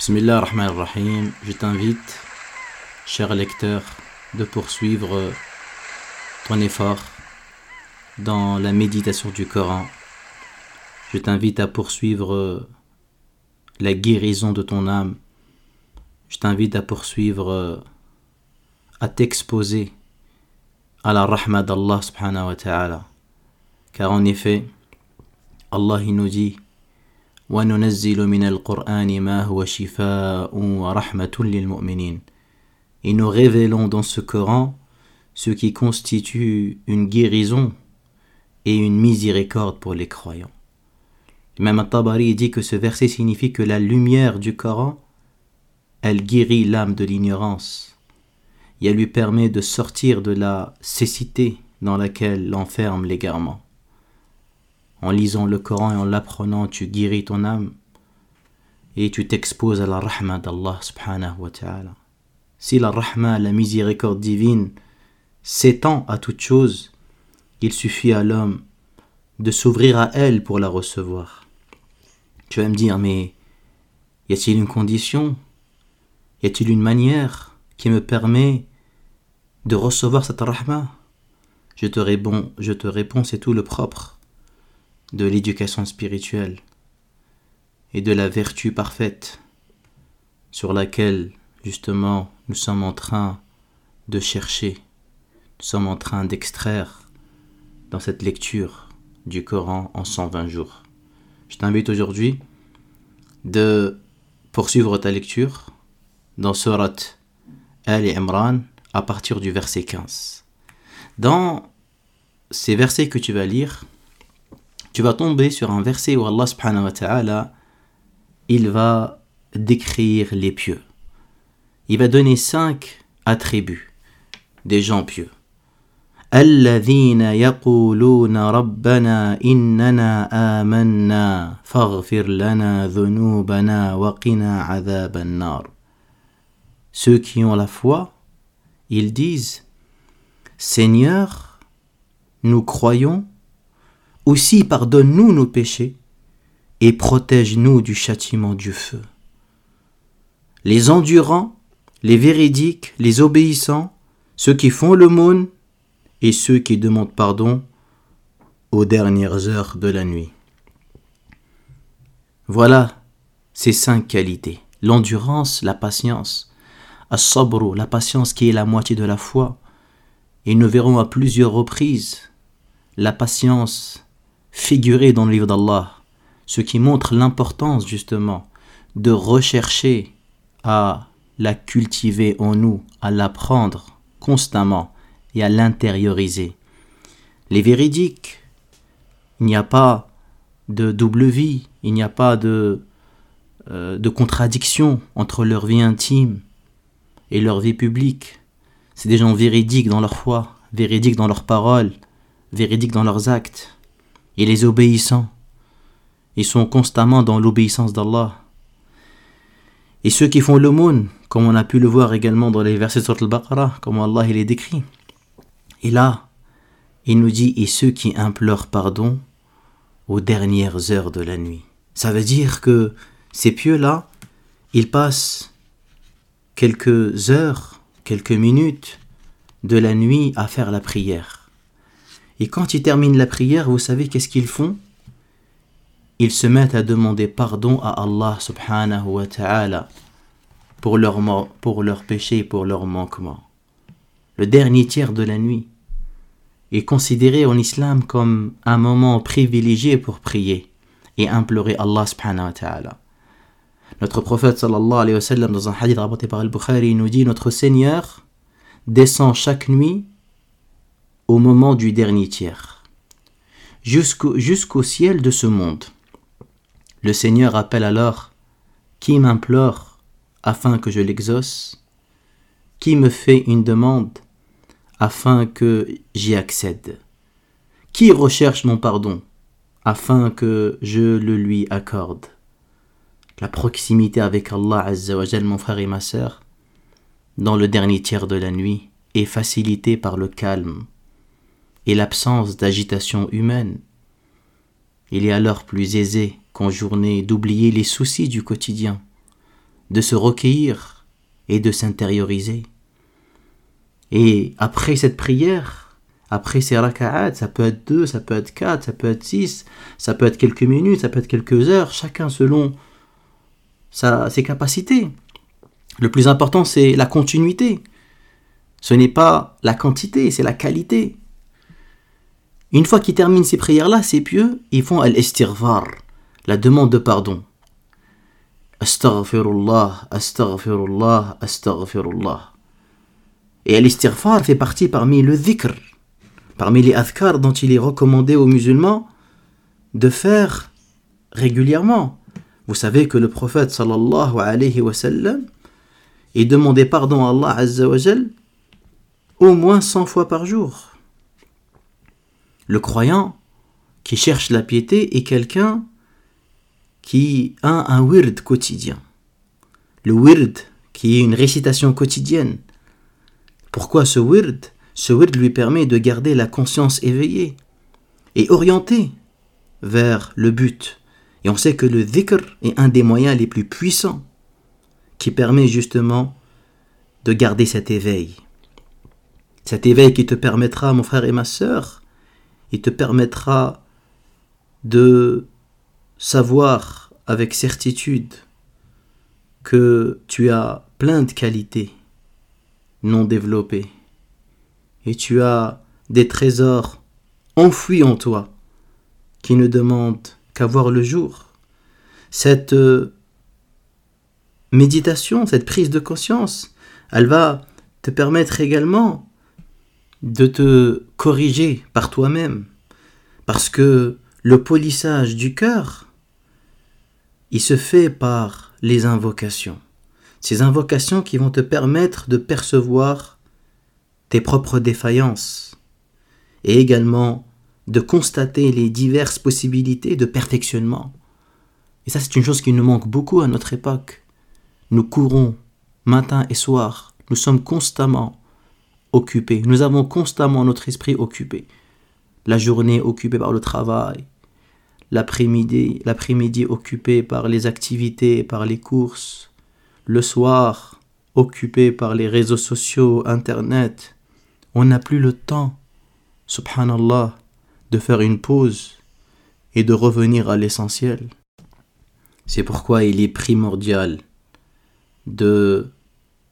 Bismillah ar-Rahman ar-Rahim, je t'invite, cher lecteur, de poursuivre ton effort dans la méditation du Coran. Je t'invite à poursuivre la guérison de ton âme. Je t'invite à poursuivre, à t'exposer à la rahma d'Allah subhanahu wa ta'ala. Car en effet, Allah nous dit وننزل من القرآن ما هو شفاء ورحمة للمؤمنين Et nous révélons dans ce Coran ce qui constitue une guérison et une miséricorde pour les croyants. Même Tabari dit que ce verset signifie que la lumière du Coran, elle guérit l'âme de l'ignorance et elle lui permet de sortir de la cécité dans laquelle l'enferme l'égarement. En lisant le Coran et en l'apprenant, tu guéris ton âme et tu t'exposes à la rahma d'Allah subhanahu wa ta'ala. Si la rahma, la miséricorde divine, s'étend à toute chose, il suffit à l'homme de s'ouvrir à elle pour la recevoir. Tu vas me dire, mais y a-t-il une condition? Y a-t-il une manière qui me permet de recevoir cette rahma? Je te réponds, je te réponds, c'est tout le propre de l'éducation spirituelle et de la vertu parfaite sur laquelle justement nous sommes en train de chercher, nous sommes en train d'extraire dans cette lecture du Coran en 120 jours. Je t'invite aujourd'hui de poursuivre ta lecture dans Surat Al Imran à partir du verset 15. Dans ces versets que tu vas lire, tu vas tomber sur un verset où Allah subhanahu wa ta'ala, il va décrire les pieux. Il va donner cinq attributs des gens pieux. الذين يقولون ربنا إننا آمنا فاغفر لنا ذنوبنا وقنا عذاب النار Ceux qui ont la foi, ils disent Seigneur, nous croyons aussi pardonne-nous nos péchés et protège-nous du châtiment du feu. Les endurants, les véridiques, les obéissants, ceux qui font l'aumône et ceux qui demandent pardon aux dernières heures de la nuit. Voilà ces cinq qualités. L'endurance, la patience, as la patience qui est la moitié de la foi. Et nous verrons à plusieurs reprises la patience figuré dans le livre d'Allah, ce qui montre l'importance justement de rechercher à la cultiver en nous, à l'apprendre constamment et à l'intérioriser. Les véridiques, il n'y a pas de double vie, il n'y a pas de, euh, de contradiction entre leur vie intime et leur vie publique. C'est des gens véridiques dans leur foi, véridiques dans leurs paroles, véridiques dans leurs actes et les obéissants. Ils sont constamment dans l'obéissance d'Allah. Et ceux qui font l'aumône, comme on a pu le voir également dans les versets sur al-Baqarah, comme Allah il est décrit. Et là, il nous dit, et ceux qui implorent pardon aux dernières heures de la nuit. Ça veut dire que ces pieux-là, ils passent quelques heures, quelques minutes de la nuit à faire la prière. Et quand ils terminent la prière, vous savez qu'est-ce qu'ils font? Ils se mettent à demander pardon à Allah subhanahu wa ta'ala pour leurs pour leur péchés, pour leurs manquements. Le dernier tiers de la nuit est considéré en islam comme un moment privilégié pour prier et implorer Allah subhanahu wa ta'ala. Notre prophète sallallahu alayhi wa sallam dans un hadith rapporté par Al-Bukhari nous dit Notre Seigneur descend chaque nuit au moment du dernier tiers, jusqu'au ciel de ce monde. Le Seigneur appelle alors Qui m'implore afin que je l'exauce? Qui me fait une demande afin que j'y accède? Qui recherche mon pardon afin que je le lui accorde? La proximité avec Allah mon frère et ma sœur, dans le dernier tiers de la nuit, est facilitée par le calme, et l'absence d'agitation humaine. Il est alors plus aisé qu'en journée d'oublier les soucis du quotidien, de se recueillir et de s'intérioriser. Et après cette prière, après ces raka'at, ça peut être deux, ça peut être quatre, ça peut être six, ça peut être quelques minutes, ça peut être quelques heures, chacun selon sa, ses capacités. Le plus important, c'est la continuité. Ce n'est pas la quantité, c'est la qualité. Une fois qu'ils terminent ces prières-là, ces pieux, ils font al-istirvar, la demande de pardon. Astaghfirullah, astaghfirullah, astaghfirullah. Et al-istirfar fait partie parmi le dhikr, parmi les adhkar dont il est recommandé aux musulmans de faire régulièrement. Vous savez que le prophète sallallahu alayhi wa sallam est demandé pardon à Allah azza wa au moins 100 fois par jour. Le croyant qui cherche la piété est quelqu'un qui a un wird quotidien. Le wird qui est une récitation quotidienne pourquoi ce wird? Ce wird lui permet de garder la conscience éveillée et orientée vers le but. Et on sait que le dhikr est un des moyens les plus puissants qui permet justement de garder cet éveil. Cet éveil qui te permettra, mon frère et ma sœur, il te permettra de savoir avec certitude que tu as plein de qualités non développé Et tu as des trésors enfouis en toi qui ne demandent qu'à voir le jour. Cette euh, méditation, cette prise de conscience, elle va te permettre également de te corriger par toi-même. Parce que le polissage du cœur, il se fait par les invocations. Ces invocations qui vont te permettre de percevoir tes propres défaillances et également de constater les diverses possibilités de perfectionnement. Et ça, c'est une chose qui nous manque beaucoup à notre époque. Nous courons matin et soir, nous sommes constamment nous avons constamment notre esprit occupé. La journée occupée par le travail, l'après-midi, l'après-midi occupé par les activités, par les courses, le soir, occupé par les réseaux sociaux, Internet, on n'a plus le temps, subhanallah, de faire une pause et de revenir à l'essentiel. C'est pourquoi il est primordial de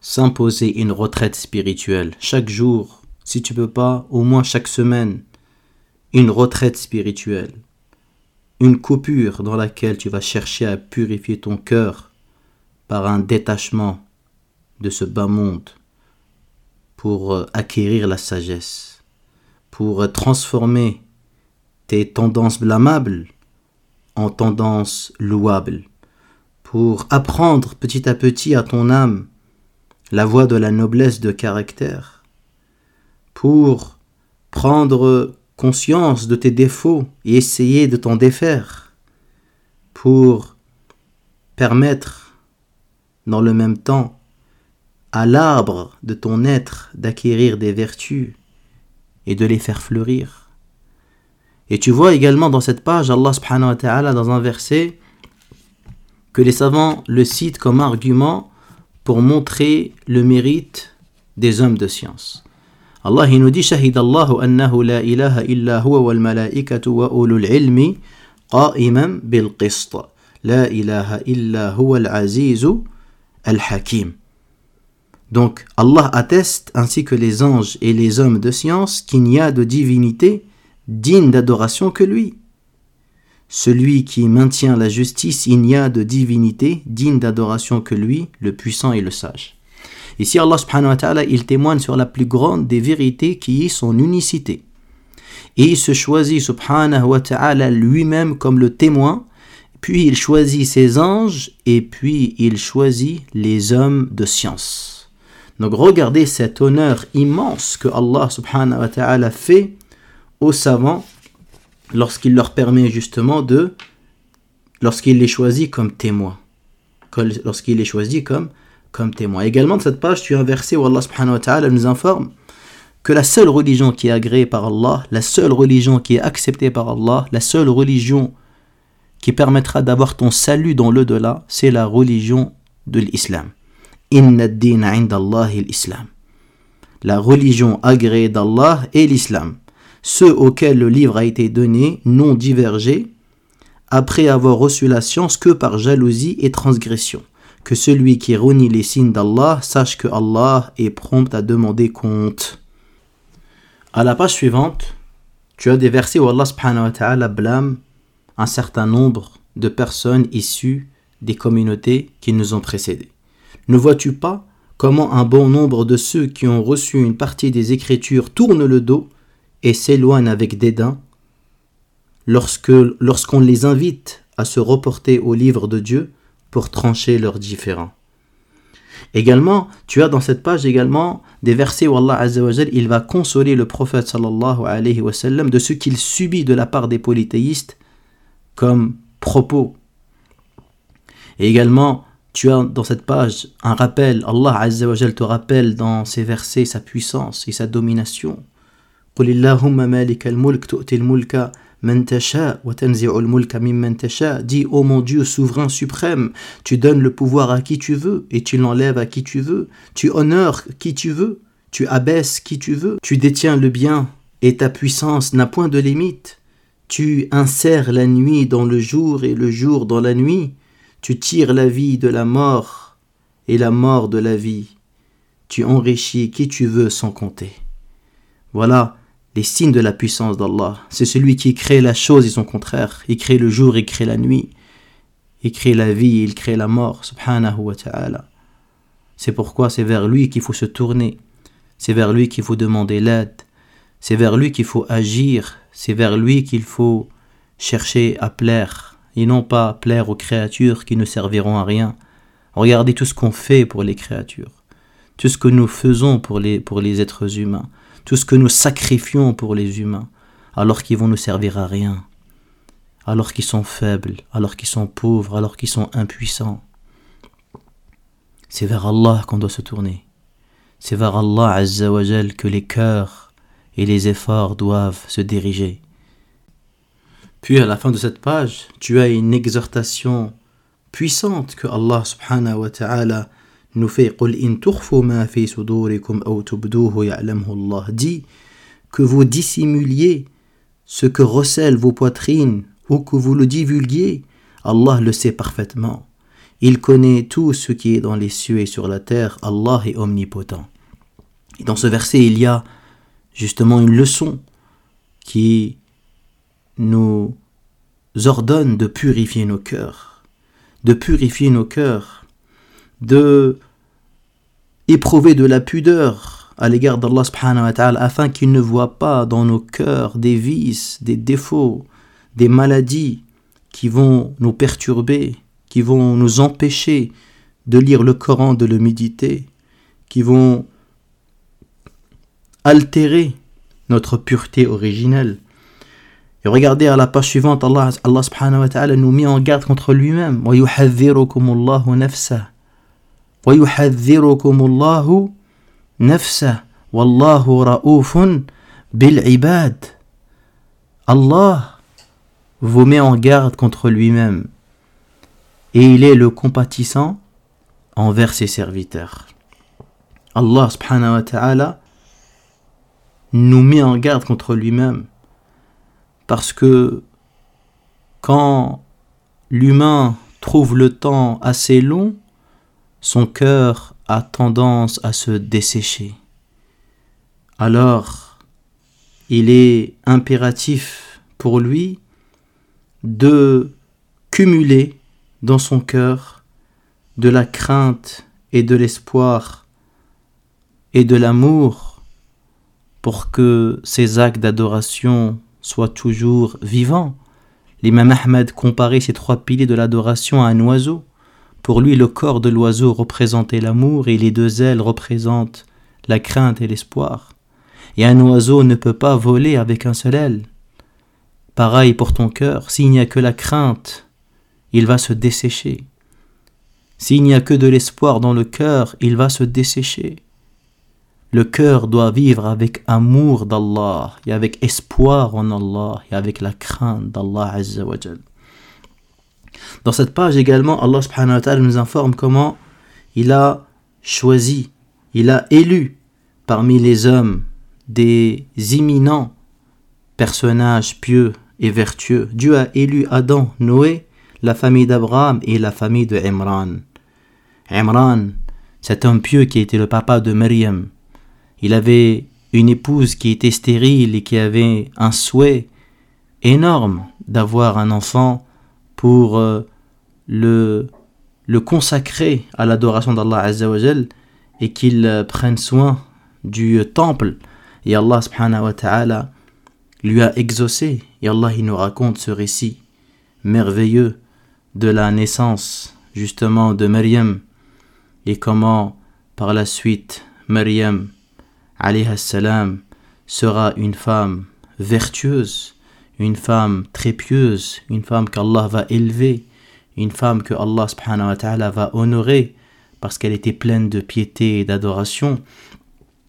s'imposer une retraite spirituelle chaque jour, si tu peux pas, au moins chaque semaine, une retraite spirituelle, une coupure dans laquelle tu vas chercher à purifier ton cœur par un détachement de ce bas monde pour euh, acquérir la sagesse, pour euh, transformer tes tendances blâmables en tendances louables, pour apprendre petit à petit à ton âme la voie de la noblesse de caractère, pour prendre conscience de tes défauts et essayer de t'en défaire, pour permettre dans le même temps à l'arbre de ton être d'acquérir des vertus et de les faire fleurir. Et tu vois également dans cette page, Allah subhanahu wa ta'ala, dans un verset, que les savants le citent comme argument pour montrer le mérite des hommes de science. Allah nous dit Shahid Allahu annahu la ilaha illa huwa wal malaikatu wa ulul ilmi qa'iman bil qist. La ilaha illa huwa al azizu Al-Hakim. Donc Allah atteste, ainsi que les anges et les hommes de science, qu'il n'y a de divinité digne d'adoration que lui. Celui qui maintient la justice, il n'y a de divinité digne d'adoration que lui, le puissant et le sage. Ici, Allah subhanahu wa ta'ala, il témoigne sur la plus grande des vérités qui est son unicité. Et il se choisit subhanahu wa ta'ala lui-même comme le témoin puis il choisit ses anges et puis il choisit les hommes de science. Donc regardez cet honneur immense que Allah subhanahu wa ta'ala fait aux savants lorsqu'il leur permet justement de lorsqu'il les choisit comme témoins. Lorsqu'il les choisit comme, comme témoins. Également de cette page, tu as un verset où Allah nous informe que la seule religion qui est agréée par Allah, la seule religion qui est acceptée par Allah, la seule religion qui permettra d'avoir ton salut dans le-delà, c'est la religion de l'islam. Inna din l'islam. La religion agréée d'Allah est l'islam. Ceux auxquels le livre a été donné n'ont divergé après avoir reçu la science que par jalousie et transgression. Que celui qui renie les signes d'Allah sache que Allah est prompt à demander compte. À la page suivante, tu as des versets où Allah subhanahu wa ta'ala blâme un certain nombre de personnes issues des communautés qui nous ont précédés. Ne vois-tu pas comment un bon nombre de ceux qui ont reçu une partie des Écritures tournent le dos et s'éloignent avec dédain lorsque lorsqu'on les invite à se reporter au livre de Dieu pour trancher leurs différends. Également, tu as dans cette page également des versets où Allah il va consoler le prophète sallallahu alayhi wa sallam de ce qu'il subit de la part des polythéistes comme propos. Et également, tu as dans cette page un rappel, Allah Azza wa te rappelle dans ces versets sa puissance et sa domination. قل اللهم مالك الملك تؤتي الملك من تشاء وتنزع الملك ممن تشاء Dis, ô mon Dieu souverain suprême, tu donnes le pouvoir à qui tu veux et tu l'enlèves à qui tu veux. Tu honores qui tu veux, tu abaisses qui tu veux. Tu détiens le bien et ta puissance n'a point de limite. Tu insères la nuit dans le jour et le jour dans la nuit. Tu tires la vie de la mort et la mort de la vie. Tu enrichis qui tu veux sans compter. Voilà les signes de la puissance d'Allah. C'est celui qui crée la chose et son contraire. Il crée le jour, il crée la nuit. Il crée la vie, il crée la mort. Subhanahu wa ta'ala. C'est pourquoi c'est vers lui qu'il faut se tourner. C'est vers lui qu'il faut demander l'aide. C'est vers lui qu'il faut agir. C'est vers lui qu'il faut chercher à plaire et non pas plaire aux créatures qui ne serviront à rien. Regardez tout ce qu'on fait pour les créatures, tout ce que nous faisons pour les, pour les êtres humains, tout ce que nous sacrifions pour les humains, alors qu'ils vont nous servir à rien, alors qu'ils sont faibles, alors qu'ils sont pauvres, alors qu'ils sont impuissants. C'est vers Allah qu'on doit se tourner. C'est vers Allah Azzawajal que les cœurs et les efforts doivent se diriger. Puis à la fin de cette page, tu as une exhortation puissante que Allah subhanahu wa ta'ala nous fait dit que vous dissimuliez ce que recèlent vos poitrines ou que vous le divulguiez Allah le sait parfaitement. Il connaît tout ce qui est dans les cieux et sur la terre. Allah est omnipotent. Et dans ce verset il y a justement une leçon qui nous ordonne de purifier nos cœurs, de purifier nos cœurs, de éprouver de la pudeur à l'égard d'Allah subhanahu wa ta'ala afin qu'il ne voit pas dans nos cœurs des vices, des défauts, des maladies qui vont nous perturber, qui vont nous empêcher de lire le Coran, de le méditer, qui vont altérer notre pureté originelle. Et regardez à la page suivante, Allah, Allah subhanahu wa ta'ala nous met en garde contre lui-même. وَيُحَذِّرُكُمُ اللَّهُ نَفْسَهُ وَيُحَذِّرُكُمُ اللَّهُ نَفْسَهُ وَاللَّهُ رَؤُوفٌ بِالْعِبَادِ Allah vous met en garde contre lui-même. Et il est le compatissant envers ses serviteurs. Allah subhanahu wa ta'ala nous met en garde contre lui-même. Parce que quand l'humain trouve le temps assez long, son cœur a tendance à se dessécher. Alors, il est impératif pour lui de cumuler dans son cœur de la crainte et de l'espoir et de l'amour pour que ses actes d'adoration soit toujours vivant. L'imam Ahmed comparait ces trois piliers de l'adoration à un oiseau. Pour lui, le corps de l'oiseau représentait l'amour et les deux ailes représentent la crainte et l'espoir. Et un oiseau ne peut pas voler avec un seul aile. Pareil pour ton cœur, s'il n'y a que la crainte, il va se dessécher. S'il n'y a que de l'espoir dans le cœur, il va se dessécher. Le cœur doit vivre avec amour d'Allah et avec espoir en Allah et avec la crainte d'Allah Dans cette page également, Allah nous informe comment il a choisi, il a élu parmi les hommes des imminents personnages pieux et vertueux. Dieu a élu Adam, Noé, la famille d'Abraham et la famille de Imran. Imran, cet homme pieux qui était le papa de Maryam, il avait une épouse qui était stérile et qui avait un souhait énorme d'avoir un enfant pour euh, le, le consacrer à l'adoration d'Allah Azzawajal et qu'il euh, prenne soin du temple. Et Allah lui a exaucé. Et Allah il nous raconte ce récit merveilleux de la naissance justement de Maryam et comment par la suite Maryam salam sera une femme vertueuse, une femme très pieuse, une femme qu'Allah va élever, une femme que Allah subhanahu wa ta'ala va honorer parce qu'elle était pleine de piété et d'adoration.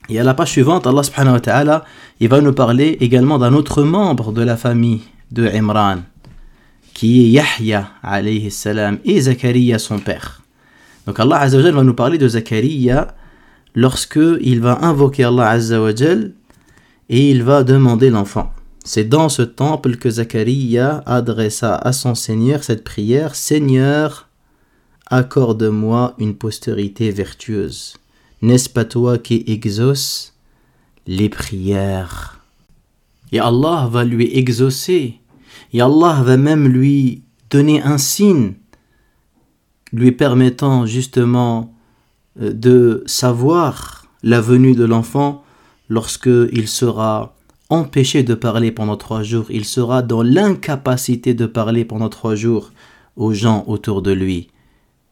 Et à la page suivante, Allah subhanahu wa ta'ala, il va nous parler également d'un autre membre de la famille de Imran, qui est Yahya alayhi salam et Zakaria son père. Donc Allah azza va nous parler de Zakaria lorsque il va invoquer Allah Azzawajal et il va demander l'enfant. C'est dans ce temple que Zacharia adressa à son Seigneur cette prière Seigneur, accorde-moi une postérité vertueuse. N'est-ce pas toi qui exauces les prières? Et Allah va lui exaucer. Et Allah va même lui donner un signe, lui permettant justement euh, de savoir la venue de l'enfant lorsque il sera empêché de parler pendant trois jours, il sera dans l'incapacité de parler pendant trois jours aux gens autour de lui.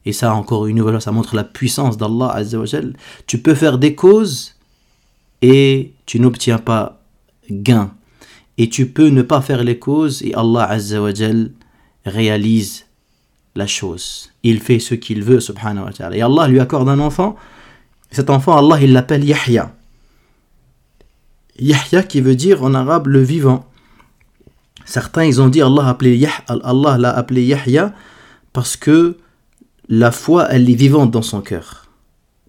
Et ça, encore une nouvelle fois, ça montre la puissance d'Allah Azzawajal. Tu peux faire des causes et tu n'obtiens pas gain. Et tu peux ne pas faire les causes et Allah Azzawajal réalise la chose. Il fait ce qu'il veut, subhanahu wa ta'ala. Et Allah lui accorde un enfant. Cet enfant, Allah, il l'appelle Yahya. Yahya qui veut dire en arabe le vivant. Certains, ils ont dit Allah, appelé Allah l'a appelé Yahya parce que la foi, elle est vivante dans son cœur.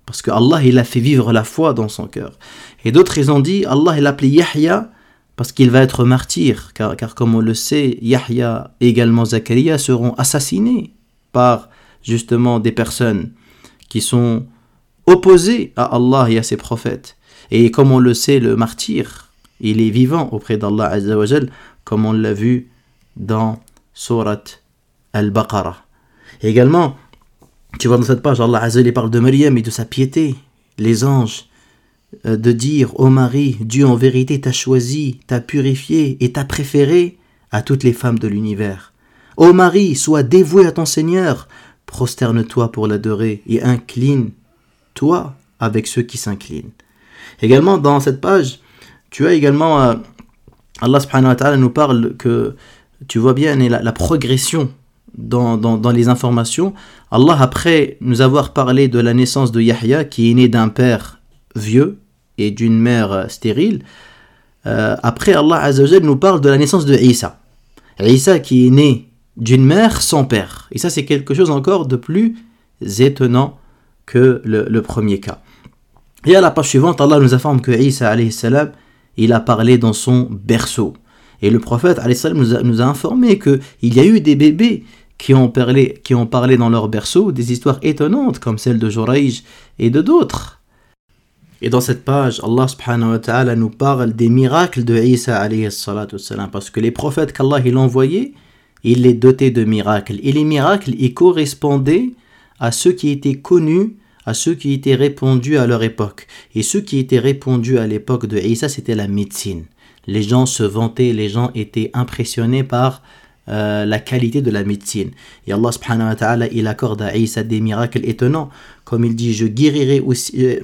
Parce que Allah, il a fait vivre la foi dans son cœur. Et d'autres, ils ont dit Allah, il l'a appelé Yahya parce qu'il va être martyr, car, car, comme on le sait, Yahya et également Zakaria seront assassinés par justement des personnes qui sont opposées à Allah et à ses prophètes. Et comme on le sait, le martyr, il est vivant auprès d'Allah Azzawajal, comme on l'a vu dans Surat Al-Baqarah. Également, tu vois dans cette page, Allah Azzawajal parle de Maryam et de sa piété. Les anges, euh, de dire Ô Marie, Dieu en vérité t'a choisi, t'a purifié et t'a préféré à toutes les femmes de l'univers. Ô Marie, sois dévouée à ton Seigneur, prosterne-toi pour l'adorer et incline-toi avec ceux qui s'inclinent. Également, dans cette page, tu as également, euh, Allah subhanahu wa ta'ala nous parle que, tu vois bien, la, la progression dans, dans, les informations. Allah, après nous avoir parlé de la naissance de Yahya, qui est né d'un père vieux et d'une mère euh, stérile, euh, après Allah Azzawajal nous parle de la naissance de Isa. Isa qui est né d'une mère sans père. Et ça c'est quelque chose encore de plus étonnant que le premier cas. Et à la page suivante, Allah nous informe que Isa salam, il a parlé dans son berceau. Et le prophète salam, nous, a, nous a informé qu'il y a eu des bébés qui ont, parlé, qui ont parlé dans leur berceau des histoires étonnantes comme celle de Joraïj et de d'autres. Et dans cette page, Allah nous parle des miracles de Isa salam, parce que les prophètes qu'Allah il envoyait, il les dotait de miracles. Et les miracles, ils correspondaient à ceux qui étaient connus, à ceux qui étaient répandus à leur époque. Et ceux qui étaient répandus à l'époque de Isa, c'était la médecine. Les gens se vantaient, les gens étaient impressionnés par euh, la qualité de la médecine. Et Allah subhanahu wa ta'ala, il accorde à Isa des miracles étonnants. Comme il dit, je guérirai aussi... Euh,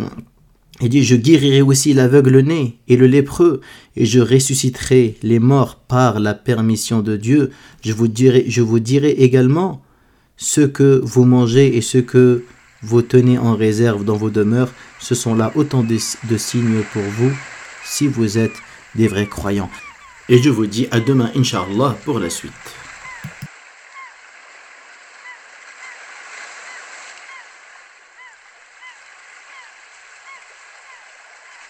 il dit, je guérirai aussi l'aveugle-né et le lépreux, et je ressusciterai les morts par la permission de Dieu. Je vous dirai, je vous dirai également ce que vous mangez et ce que vous tenez en réserve dans vos demeures. Ce sont là autant de, signes pour vous, si vous êtes des vrais croyants. Et je vous dis à demain, Inch'Allah, pour la suite.